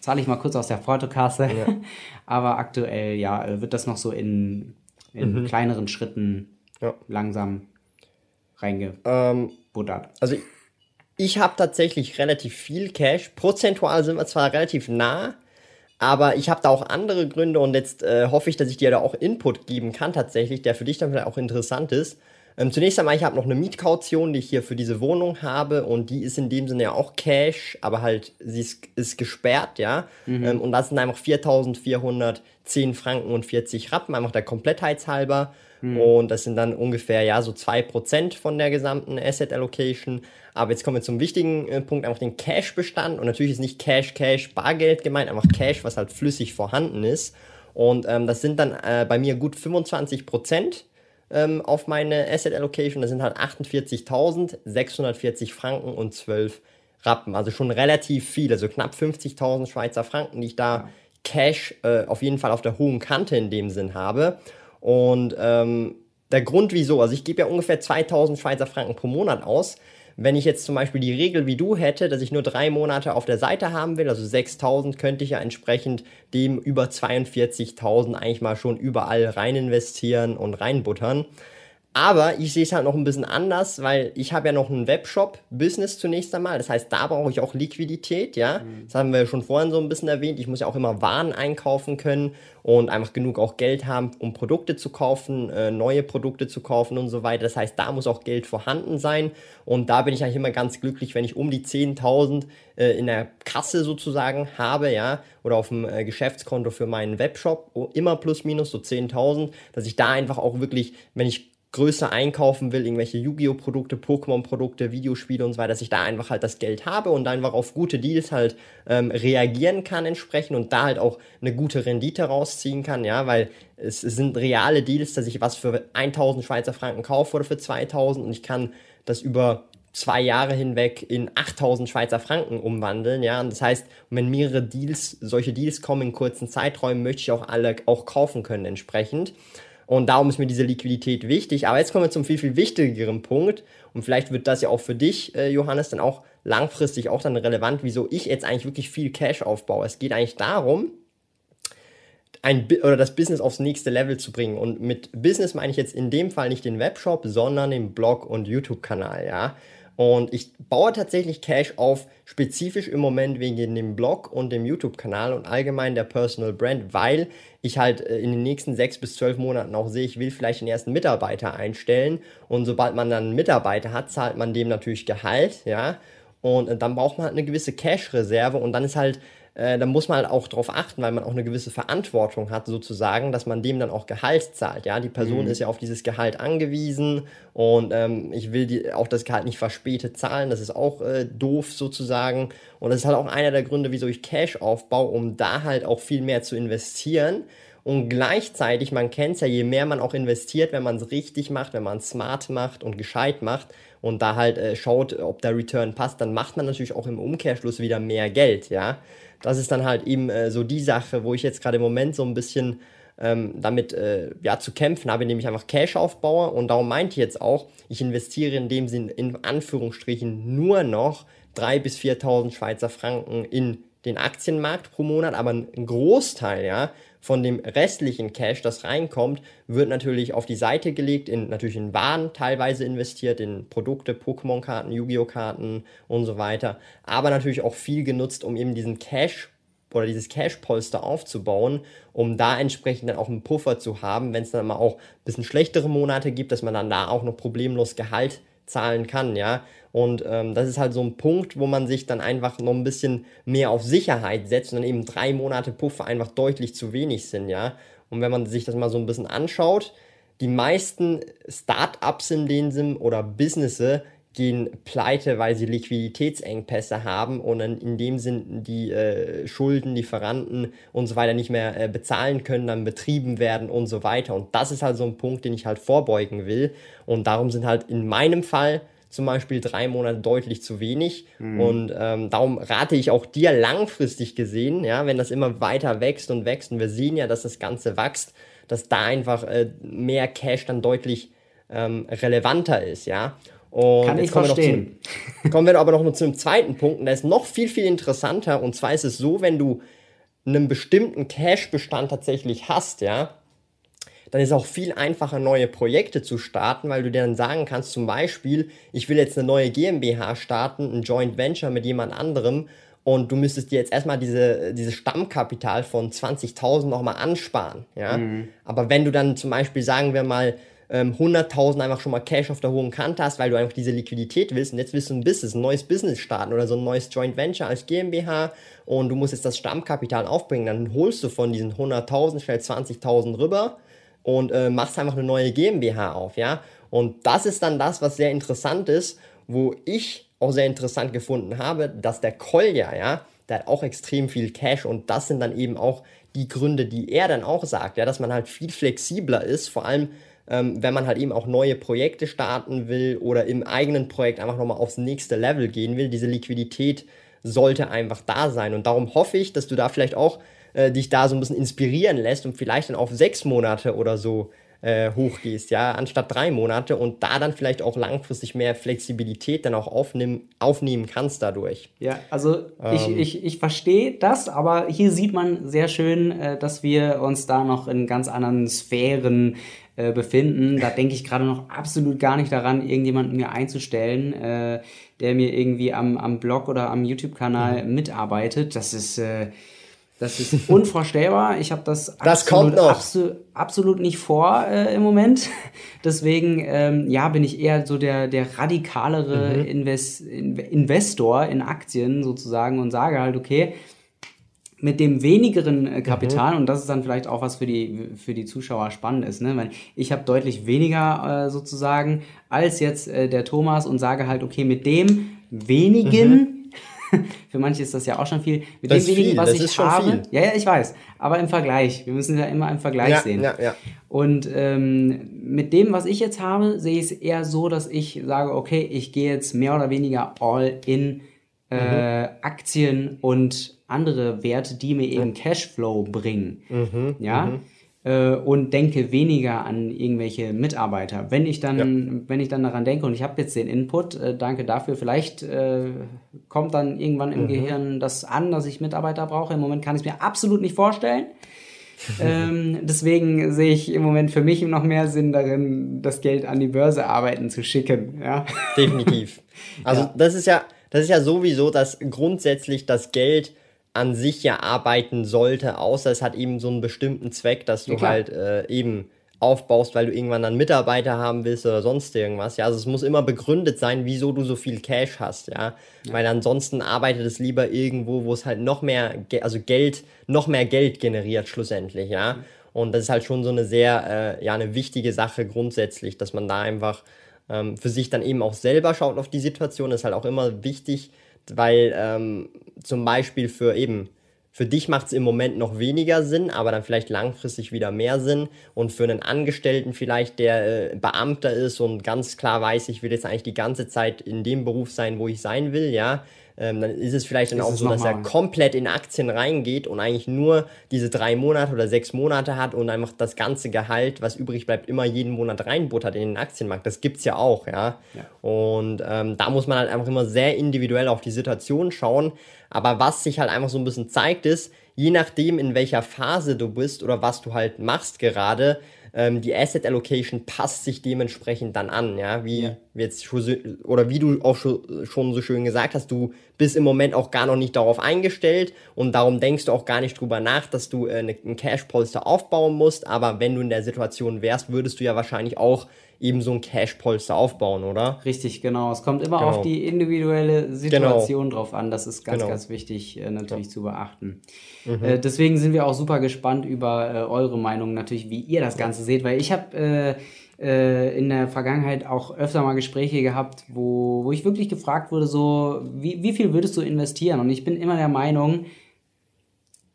zahle ich mal kurz aus der Portokasse. Ja. aber aktuell, ja, wird das noch so in, in mhm. kleineren Schritten ja. langsam reingebuttert. Ähm, also ich, ich habe tatsächlich relativ viel Cash. Prozentual sind wir zwar relativ nah, aber ich habe da auch andere Gründe und jetzt äh, hoffe ich, dass ich dir da auch Input geben kann tatsächlich, der für dich dann vielleicht auch interessant ist. Ähm, zunächst einmal, ich habe noch eine Mietkaution, die ich hier für diese Wohnung habe und die ist in dem Sinne ja auch Cash, aber halt sie ist, ist gesperrt, ja. Mhm. Ähm, und das sind einfach 4.410 Franken und 40 Rappen, einfach der Komplettheitshalber. Mhm. Und das sind dann ungefähr ja so 2% von der gesamten Asset Allocation. Aber jetzt kommen wir zum wichtigen äh, Punkt, einfach den Cash-Bestand. Und natürlich ist nicht Cash, Cash, Bargeld gemeint, einfach Cash, was halt flüssig vorhanden ist. Und ähm, das sind dann äh, bei mir gut 25% ähm, auf meine Asset Allocation. Das sind halt 48.640 Franken und 12 Rappen. Also schon relativ viel, also knapp 50.000 Schweizer Franken, die ich da Cash äh, auf jeden Fall auf der hohen Kante in dem Sinn habe. Und ähm, der Grund wieso, also ich gebe ja ungefähr 2000 Schweizer Franken pro Monat aus. Wenn ich jetzt zum Beispiel die Regel wie du hätte, dass ich nur drei Monate auf der Seite haben will, also 6000, könnte ich ja entsprechend dem über 42.000 eigentlich mal schon überall rein investieren und reinbuttern. Aber ich sehe es halt noch ein bisschen anders, weil ich habe ja noch einen Webshop-Business zunächst einmal. Das heißt, da brauche ich auch Liquidität, ja. Mhm. Das haben wir schon vorhin so ein bisschen erwähnt. Ich muss ja auch immer Waren einkaufen können und einfach genug auch Geld haben, um Produkte zu kaufen, äh, neue Produkte zu kaufen und so weiter. Das heißt, da muss auch Geld vorhanden sein. Und da bin ich eigentlich immer ganz glücklich, wenn ich um die 10.000 äh, in der Kasse sozusagen habe, ja, oder auf dem äh, Geschäftskonto für meinen Webshop, immer plus minus so 10.000, dass ich da einfach auch wirklich, wenn ich größer einkaufen will, irgendwelche Yu-Gi-Oh! Produkte, Pokémon-Produkte, Videospiele und so weiter, dass ich da einfach halt das Geld habe und einfach auf gute Deals halt ähm, reagieren kann entsprechend und da halt auch eine gute Rendite rausziehen kann, ja, weil es, sind reale Deals, dass ich was für 1000 Schweizer Franken kaufe oder für 2000 und ich kann das über zwei Jahre hinweg in 8000 Schweizer Franken umwandeln, ja, und das heißt, wenn mehrere Deals, solche Deals kommen in kurzen Zeiträumen, möchte ich auch alle auch kaufen können entsprechend. Und darum ist mir diese Liquidität wichtig. Aber jetzt kommen wir zum viel, viel wichtigeren Punkt. Und vielleicht wird das ja auch für dich, äh, Johannes, dann auch langfristig auch dann relevant, wieso ich jetzt eigentlich wirklich viel Cash aufbaue. Es geht eigentlich darum, ein, oder das Business aufs nächste Level zu bringen. Und mit Business meine ich jetzt in dem Fall nicht den Webshop, sondern den Blog und YouTube-Kanal, ja. Und ich baue tatsächlich Cash auf, spezifisch im Moment wegen dem Blog und dem YouTube-Kanal und allgemein der Personal Brand, weil ich halt äh, in den nächsten sechs bis zwölf Monaten auch sehe, ich will vielleicht den ersten Mitarbeiter einstellen. Und sobald man dann einen Mitarbeiter hat, zahlt man dem natürlich Gehalt, ja. Und äh, dann braucht man halt eine gewisse Cash-Reserve und dann ist halt äh, da muss man halt auch darauf achten, weil man auch eine gewisse Verantwortung hat, sozusagen, dass man dem dann auch Gehalt zahlt. Ja, die Person mhm. ist ja auf dieses Gehalt angewiesen und ähm, ich will die, auch das Gehalt nicht verspätet zahlen. Das ist auch äh, doof sozusagen. Und das ist halt auch einer der Gründe, wieso ich Cash aufbaue, um da halt auch viel mehr zu investieren. Und gleichzeitig, man kennt es ja, je mehr man auch investiert, wenn man es richtig macht, wenn man es smart macht und gescheit macht und da halt äh, schaut, ob der Return passt, dann macht man natürlich auch im Umkehrschluss wieder mehr Geld, ja das ist dann halt eben äh, so die Sache, wo ich jetzt gerade im Moment so ein bisschen ähm, damit äh, ja, zu kämpfen habe, indem ich einfach Cash aufbaue. Und darum meinte ich jetzt auch, ich investiere in dem Sinn in Anführungsstrichen nur noch 3.000 bis 4.000 Schweizer Franken in den Aktienmarkt pro Monat, aber ein Großteil, ja, von dem restlichen Cash, das reinkommt, wird natürlich auf die Seite gelegt, in, natürlich in Waren teilweise investiert, in Produkte, Pokémon-Karten, Yu-Gi-Oh! Karten und so weiter, aber natürlich auch viel genutzt, um eben diesen Cash oder dieses Cash-Polster aufzubauen, um da entsprechend dann auch einen Puffer zu haben, wenn es dann mal auch ein bisschen schlechtere Monate gibt, dass man dann da auch noch problemlos Gehalt zahlen kann, ja. Und ähm, das ist halt so ein Punkt, wo man sich dann einfach noch ein bisschen mehr auf Sicherheit setzt und dann eben drei Monate Puffer einfach deutlich zu wenig sind, ja. Und wenn man sich das mal so ein bisschen anschaut, die meisten Start-ups in dem Sinn oder Businesses gehen pleite, weil sie Liquiditätsengpässe haben und in dem Sinn die äh, Schulden, Lieferanten und so weiter nicht mehr äh, bezahlen können, dann betrieben werden und so weiter. Und das ist halt so ein Punkt, den ich halt vorbeugen will. Und darum sind halt in meinem Fall zum Beispiel drei Monate deutlich zu wenig. Mhm. Und ähm, darum rate ich auch dir langfristig gesehen, ja, wenn das immer weiter wächst und wächst und wir sehen ja, dass das Ganze wächst, dass da einfach äh, mehr Cash dann deutlich ähm, relevanter ist, ja. Und Kann ich verstehen. Einem, kommen wir aber noch zu einem zweiten Punkt, und der ist noch viel, viel interessanter. Und zwar ist es so, wenn du einen bestimmten Cash-Bestand tatsächlich hast, ja, dann ist es auch viel einfacher, neue Projekte zu starten, weil du dir dann sagen kannst, zum Beispiel, ich will jetzt eine neue GmbH starten, ein Joint Venture mit jemand anderem und du müsstest dir jetzt erstmal diese, dieses Stammkapital von 20.000 nochmal ansparen, ja. Mhm. Aber wenn du dann zum Beispiel, sagen wir mal, 100.000 ähm, einfach schon mal Cash auf der hohen Kante hast, weil du einfach diese Liquidität willst und jetzt willst du ein Business, ein neues Business starten oder so ein neues Joint Venture als GmbH und du musst jetzt das Stammkapital aufbringen, dann holst du von diesen 100.000 schnell 20.000 rüber und äh, machst einfach eine neue GmbH auf, ja. Und das ist dann das, was sehr interessant ist, wo ich auch sehr interessant gefunden habe, dass der Kolja, ja, der hat auch extrem viel Cash und das sind dann eben auch die Gründe, die er dann auch sagt, ja, dass man halt viel flexibler ist, vor allem ähm, wenn man halt eben auch neue Projekte starten will oder im eigenen Projekt einfach nochmal aufs nächste Level gehen will. Diese Liquidität sollte einfach da sein. Und darum hoffe ich, dass du da vielleicht auch äh, dich da so ein bisschen inspirieren lässt und vielleicht dann auf sechs Monate oder so äh, hochgehst, ja, anstatt drei Monate und da dann vielleicht auch langfristig mehr Flexibilität dann auch aufnehmen, aufnehmen kannst dadurch. Ja, also ähm. ich, ich, ich verstehe das, aber hier sieht man sehr schön, äh, dass wir uns da noch in ganz anderen Sphären äh, befinden. Da denke ich gerade noch absolut gar nicht daran, irgendjemanden mir einzustellen, äh, der mir irgendwie am, am Blog oder am YouTube-Kanal mhm. mitarbeitet. Das ist, äh, das ist unvorstellbar. Ich habe das, das absolut, abso absolut nicht vor äh, im Moment. Deswegen ähm, ja, bin ich eher so der, der radikalere mhm. Invest Investor in Aktien sozusagen und sage halt, okay, mit dem wenigeren äh, Kapital, mhm. und das ist dann vielleicht auch was für die, für die Zuschauer spannend ist, ne? Weil ich habe deutlich weniger äh, sozusagen als jetzt äh, der Thomas und sage halt, okay, mit dem wenigen, mhm. für manche ist das ja auch schon viel, mit das dem wenigen, viel. was ich habe. Ja, ja, ich weiß. Aber im Vergleich. Wir müssen ja immer im Vergleich ja, sehen. Ja, ja. Und ähm, mit dem, was ich jetzt habe, sehe ich es eher so, dass ich sage, okay, ich gehe jetzt mehr oder weniger all in äh, mhm. Aktien und andere Werte, die mir eben Cashflow bringen. Mhm. Ja. Mhm. Äh, und denke weniger an irgendwelche Mitarbeiter. Wenn ich dann, ja. wenn ich dann daran denke und ich habe jetzt den Input, äh, danke dafür, vielleicht äh, kommt dann irgendwann im mhm. Gehirn das an, dass ich Mitarbeiter brauche. Im Moment kann ich es mir absolut nicht vorstellen. ähm, deswegen sehe ich im Moment für mich noch mehr Sinn darin, das Geld an die Börse arbeiten zu schicken. Ja? Definitiv. Also ja. das ist ja, das ist ja sowieso, dass grundsätzlich das Geld an sich ja arbeiten sollte, außer es hat eben so einen bestimmten Zweck, dass du ja, halt äh, eben aufbaust, weil du irgendwann dann Mitarbeiter haben willst oder sonst irgendwas. Ja, also es muss immer begründet sein, wieso du so viel Cash hast, ja. ja. Weil ansonsten arbeitet es lieber irgendwo, wo es halt noch mehr, also Geld, noch mehr Geld generiert schlussendlich, ja. Mhm. Und das ist halt schon so eine sehr, äh, ja, eine wichtige Sache grundsätzlich, dass man da einfach ähm, für sich dann eben auch selber schaut auf die Situation, ist halt auch immer wichtig, weil ähm, zum Beispiel für eben, für dich macht es im Moment noch weniger Sinn, aber dann vielleicht langfristig wieder mehr Sinn. Und für einen Angestellten vielleicht, der äh, Beamter ist und ganz klar weiß, ich will jetzt eigentlich die ganze Zeit in dem Beruf sein, wo ich sein will, ja, ähm, dann ist es vielleicht dann ist auch so, dass er komplett in Aktien reingeht und eigentlich nur diese drei Monate oder sechs Monate hat und einfach das ganze Gehalt, was übrig bleibt, immer jeden Monat reinbuttert in den Aktienmarkt. Das gibt's ja auch, ja. ja. Und ähm, da muss man halt einfach immer sehr individuell auf die Situation schauen. Aber was sich halt einfach so ein bisschen zeigt, ist, je nachdem, in welcher Phase du bist oder was du halt machst gerade, ähm, die Asset Allocation passt sich dementsprechend dann an, ja, wie ja. jetzt oder wie du auch schon so schön gesagt hast, du bist im Moment auch gar noch nicht darauf eingestellt und darum denkst du auch gar nicht drüber nach, dass du äh, ne, ein Cash-Polster aufbauen musst, aber wenn du in der Situation wärst, würdest du ja wahrscheinlich auch eben so ein Cash-Polster aufbauen, oder? Richtig, genau. Es kommt immer genau. auf die individuelle Situation genau. drauf an. Das ist ganz, genau. ganz wichtig äh, natürlich zu beachten. Mhm. Äh, deswegen sind wir auch super gespannt über äh, eure Meinung natürlich, wie ihr das Ganze seht, weil ich habe äh, in der Vergangenheit auch öfter mal Gespräche gehabt, wo, wo ich wirklich gefragt wurde, so, wie, wie viel würdest du investieren? Und ich bin immer der Meinung,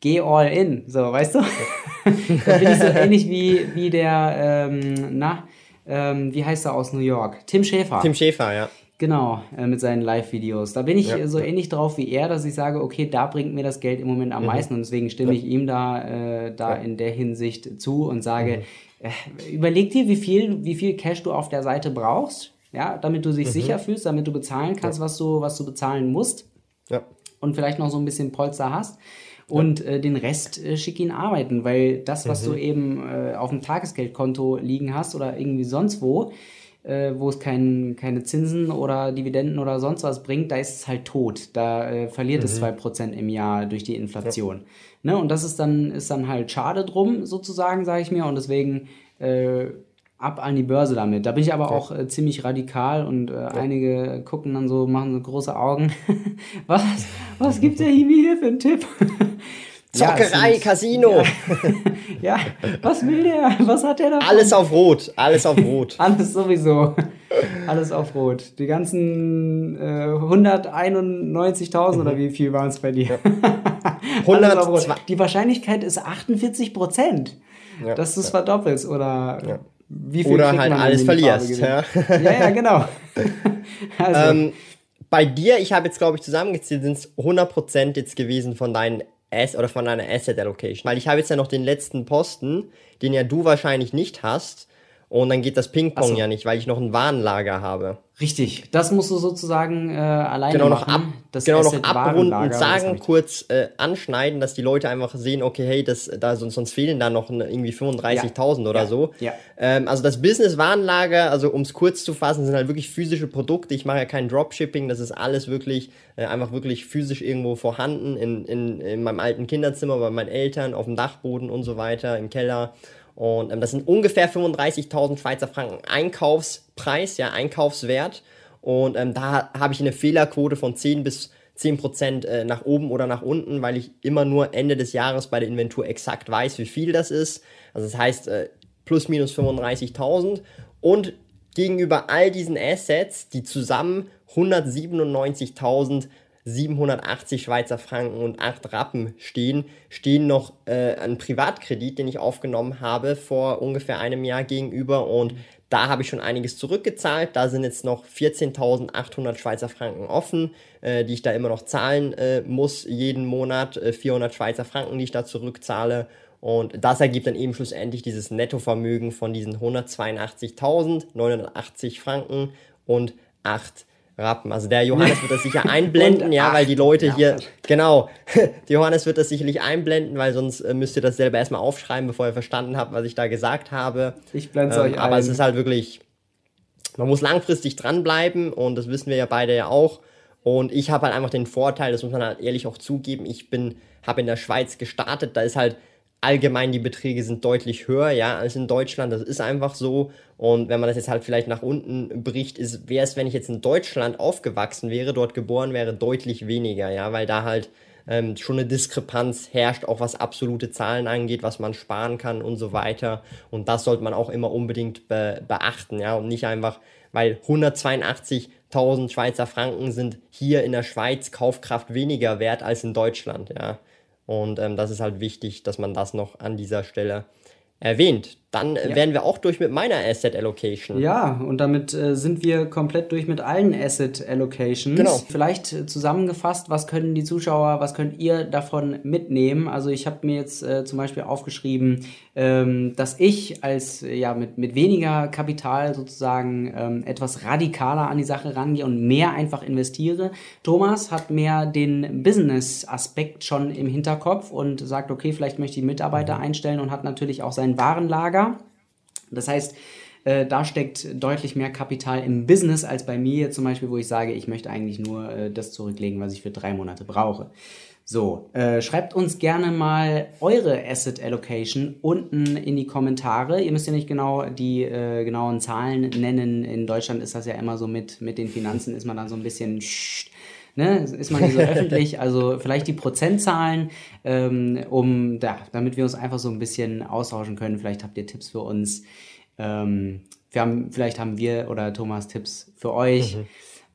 geh all in, so, weißt du? da bin ich so ähnlich wie, wie der, ähm, na, ähm, wie heißt er aus New York? Tim Schäfer. Tim Schäfer, ja. Genau, äh, mit seinen Live-Videos. Da bin ich ja. so ähnlich drauf wie er, dass ich sage, okay, da bringt mir das Geld im Moment am mhm. meisten und deswegen stimme ja. ich ihm da, äh, da ja. in der Hinsicht zu und sage, mhm. Äh, überleg dir, wie viel, wie viel Cash du auf der Seite brauchst, ja, damit du dich mhm. sicher fühlst, damit du bezahlen kannst, was du, was du bezahlen musst. Ja. Und vielleicht noch so ein bisschen Polster hast und äh, den Rest äh, schick ihn arbeiten, weil das, was mhm. du eben äh, auf dem Tagesgeldkonto liegen hast oder irgendwie sonst wo, äh, wo es kein, keine Zinsen oder Dividenden oder sonst was bringt, da ist es halt tot. Da äh, verliert mhm. es 2% im Jahr durch die Inflation. Ja. Ne? Und das ist dann, ist dann halt schade drum, sozusagen, sage ich mir. Und deswegen äh, ab an die Börse damit. Da bin ich aber ja. auch äh, ziemlich radikal und äh, ja. einige gucken dann so, machen so große Augen. was, was gibt der Hiwi hier für einen Tipp? Zockerei, ja, Casino. Ja, ja, was will der? Was hat der da? Alles auf Rot, alles auf Rot. alles sowieso. Alles auf Rot. Die ganzen äh, 191.000 mhm. oder wie viel waren es bei dir? Ja. 100, Die Wahrscheinlichkeit ist 48 Prozent, ja, dass du es verdoppelst oder wie viel Oder halt alles verlierst. Ja. ja, ja, genau. also. ähm, bei dir, ich habe jetzt glaube ich zusammengezählt, sind es 100% jetzt gewesen von deinen Ass oder von deiner Asset Allocation. Weil ich habe jetzt ja noch den letzten Posten, den ja du wahrscheinlich nicht hast. Und dann geht das Ping-Pong so. ja nicht, weil ich noch ein Warenlager habe. Richtig, das musst du sozusagen äh, alleine genau, noch machen. Ab, das genau, noch abrunden und sagen, kurz äh, anschneiden, dass die Leute einfach sehen, okay, hey, das, da, sonst, sonst fehlen da noch irgendwie 35.000 ja. oder ja. so. Ja. Ähm, also das Business-Warenlager, also um es kurz zu fassen, sind halt wirklich physische Produkte. Ich mache ja kein Dropshipping, das ist alles wirklich, äh, einfach wirklich physisch irgendwo vorhanden, in, in, in meinem alten Kinderzimmer, bei meinen Eltern, auf dem Dachboden und so weiter, im Keller. Und ähm, das sind ungefähr 35.000 Schweizer Franken Einkaufspreis, ja, Einkaufswert. Und ähm, da habe ich eine Fehlerquote von 10 bis 10 Prozent äh, nach oben oder nach unten, weil ich immer nur Ende des Jahres bei der Inventur exakt weiß, wie viel das ist. Also das heißt äh, plus minus 35.000. Und gegenüber all diesen Assets, die zusammen 197.000 780 Schweizer Franken und 8 Rappen stehen, stehen noch äh, ein Privatkredit, den ich aufgenommen habe vor ungefähr einem Jahr gegenüber und da habe ich schon einiges zurückgezahlt. Da sind jetzt noch 14.800 Schweizer Franken offen, äh, die ich da immer noch zahlen äh, muss jeden Monat. Äh, 400 Schweizer Franken, die ich da zurückzahle. Und das ergibt dann eben schlussendlich dieses Nettovermögen von diesen 182.980 Franken und 8 Rappen. Also der Johannes wird das sicher einblenden, ja, weil die Leute ja. hier, genau, die Johannes wird das sicherlich einblenden, weil sonst äh, müsst ihr das selber erstmal aufschreiben, bevor ihr verstanden habt, was ich da gesagt habe. Ich blende es ähm, euch Aber ein. es ist halt wirklich, man muss langfristig dranbleiben und das wissen wir ja beide ja auch. Und ich habe halt einfach den Vorteil, das muss man halt ehrlich auch zugeben, ich bin, habe in der Schweiz gestartet, da ist halt allgemein die Beträge sind deutlich höher, ja, als in Deutschland. Das ist einfach so. Und wenn man das jetzt halt vielleicht nach unten bricht, ist, wäre es, wenn ich jetzt in Deutschland aufgewachsen wäre, dort geboren wäre, deutlich weniger, ja, weil da halt ähm, schon eine Diskrepanz herrscht, auch was absolute Zahlen angeht, was man sparen kann und so weiter. Und das sollte man auch immer unbedingt be beachten, ja, und nicht einfach, weil 182.000 Schweizer Franken sind hier in der Schweiz Kaufkraft weniger wert als in Deutschland, ja. Und ähm, das ist halt wichtig, dass man das noch an dieser Stelle erwähnt. Dann äh, ja. wären wir auch durch mit meiner Asset Allocation. Ja, und damit äh, sind wir komplett durch mit allen Asset Allocations. Genau. Vielleicht äh, zusammengefasst, was können die Zuschauer, was könnt ihr davon mitnehmen? Also ich habe mir jetzt äh, zum Beispiel aufgeschrieben, ähm, dass ich als äh, ja mit, mit weniger Kapital sozusagen ähm, etwas radikaler an die Sache rangehe und mehr einfach investiere. Thomas hat mehr den Business-Aspekt schon im Hinterkopf und sagt, okay, vielleicht möchte ich Mitarbeiter mhm. einstellen und hat natürlich auch sein Warenlager Lager. Das heißt, äh, da steckt deutlich mehr Kapital im Business als bei mir zum Beispiel, wo ich sage, ich möchte eigentlich nur äh, das zurücklegen, was ich für drei Monate brauche. So, äh, schreibt uns gerne mal eure Asset Allocation unten in die Kommentare. Ihr müsst ja nicht genau die genauen Zahlen nennen. In Deutschland ist das ja immer so mit, mit den Finanzen, ist man dann so ein bisschen ne, ist man nicht so öffentlich. Also vielleicht die Prozentzahlen, ähm, um da, damit wir uns einfach so ein bisschen austauschen können. Vielleicht habt ihr Tipps für uns. Ähm, wir haben, vielleicht haben wir oder Thomas Tipps für euch. Mhm.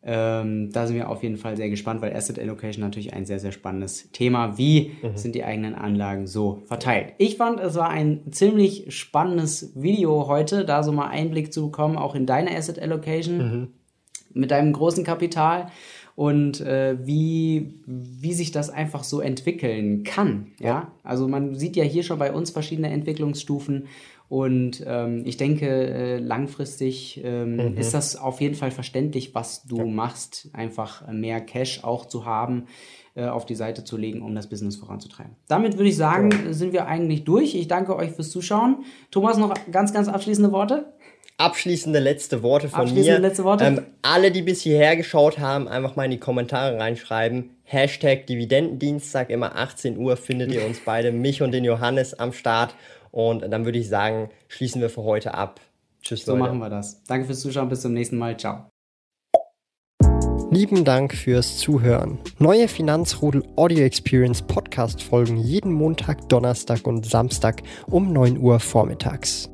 Ähm, da sind wir auf jeden Fall sehr gespannt, weil Asset Allocation natürlich ein sehr, sehr spannendes Thema. Wie mhm. sind die eigenen Anlagen so verteilt? Ich fand, es war ein ziemlich spannendes Video heute, da so mal Einblick zu bekommen, auch in deine Asset Allocation mhm. mit deinem großen Kapital und äh, wie, wie sich das einfach so entwickeln kann. Ja, also man sieht ja hier schon bei uns verschiedene Entwicklungsstufen und ähm, ich denke, äh, langfristig ähm, mhm. ist das auf jeden Fall verständlich, was du ja. machst, einfach mehr Cash auch zu haben äh, auf die Seite zu legen, um das Business voranzutreiben. Damit würde ich sagen, ja. sind wir eigentlich durch. Ich danke euch fürs Zuschauen. Thomas, noch ganz, ganz abschließende Worte? Abschließende letzte Worte von abschließende mir. Letzte Worte. Ähm, alle, die bis hierher geschaut haben, einfach mal in die Kommentare reinschreiben. Hashtag Dividendendienstag, immer 18 Uhr findet ihr uns beide, mich und den Johannes am Start. Und dann würde ich sagen, schließen wir für heute ab. Tschüss, so Leute. So machen wir das. Danke fürs Zuschauen, bis zum nächsten Mal. Ciao. Lieben Dank fürs Zuhören. Neue Finanzrudel Audio Experience Podcast folgen jeden Montag, Donnerstag und Samstag um 9 Uhr vormittags.